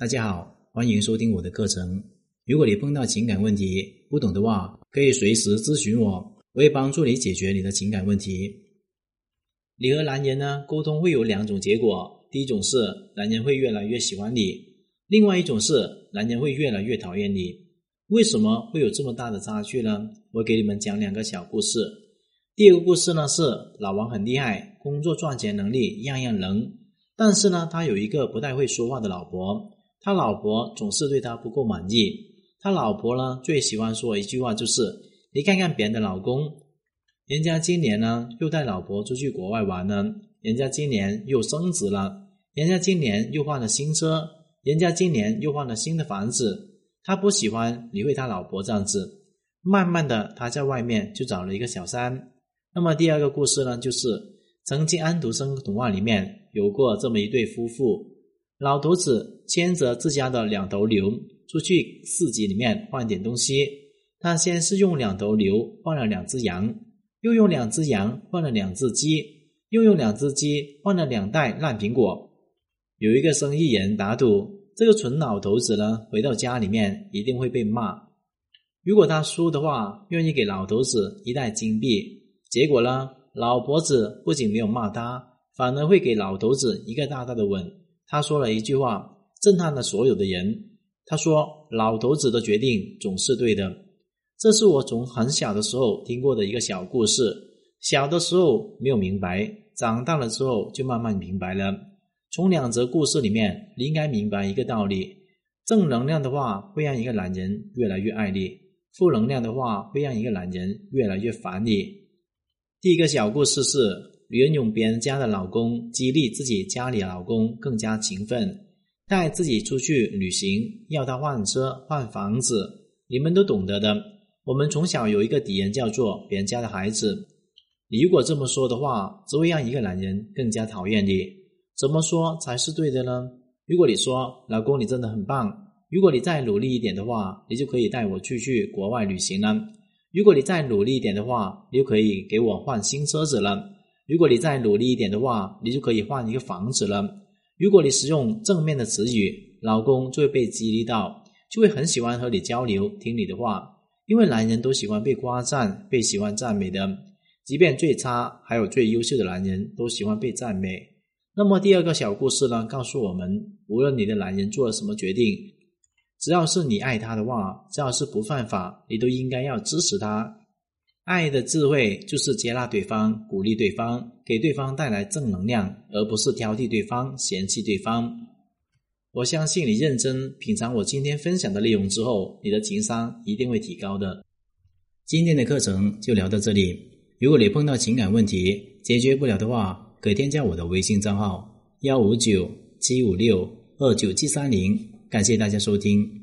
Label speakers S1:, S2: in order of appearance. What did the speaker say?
S1: 大家好，欢迎收听我的课程。如果你碰到情感问题不懂的话，可以随时咨询我，我会帮助你解决你的情感问题。你和男人呢沟通会有两种结果，第一种是男人会越来越喜欢你，另外一种是男人会越来越讨厌你。为什么会有这么大的差距呢？我给你们讲两个小故事。第二个故事呢是老王很厉害，工作赚钱能力样样能，但是呢他有一个不太会说话的老婆，他老婆总是对他不够满意。他老婆呢最喜欢说一句话就是：“你看看别人的老公，人家今年呢又带老婆出去国外玩呢，人家今年又升职了，人家今年又换了新车，人家今年又换了新的房子。”他不喜欢理会他老婆这样子，慢慢的他在外面就找了一个小三。那么第二个故事呢，就是曾经安徒生童话里面有过这么一对夫妇，老头子牵着自家的两头牛出去市集里面换点东西，他先是用两头牛换了两只羊，又用两只羊换了两只鸡，又用两只鸡换了两袋烂苹果。有一个生意人打赌。这个蠢老头子呢，回到家里面一定会被骂。如果他输的话，愿意给老头子一袋金币。结果呢，老婆子不仅没有骂他，反而会给老头子一个大大的吻。他说了一句话，震撼了所有的人。他说：“老头子的决定总是对的。”这是我从很小的时候听过的一个小故事。小的时候没有明白，长大了之后就慢慢明白了。从两则故事里面，你应该明白一个道理：正能量的话会让一个男人越来越爱你；负能量的话会让一个男人越来越烦你。第一个小故事是：女人用别人家的老公激励自己家里老公更加勤奋，带自己出去旅行，要他换车换房子。你们都懂得的。我们从小有一个敌人叫做别人家的孩子。你如果这么说的话，只会让一个男人更加讨厌你。怎么说才是对的呢？如果你说老公你真的很棒，如果你再努力一点的话，你就可以带我出去国外旅行了；如果你再努力一点的话，你就可以给我换新车子了；如果你再努力一点的话，你就可以换一个房子了。如果你使用正面的词语，老公就会被激励到，就会很喜欢和你交流，听你的话。因为男人都喜欢被夸赞，被喜欢赞美的，即便最差还有最优秀的男人都喜欢被赞美。那么第二个小故事呢，告诉我们，无论你的男人做了什么决定，只要是你爱他的话，只要是不犯法，你都应该要支持他。爱的智慧就是接纳对方，鼓励对方，给对方带来正能量，而不是挑剔对方、嫌弃对方。我相信你认真品尝我今天分享的内容之后，你的情商一定会提高的。今天的课程就聊到这里。如果你碰到情感问题解决不了的话，可添加我的微信账号幺五九七五六二九七三零，感谢大家收听。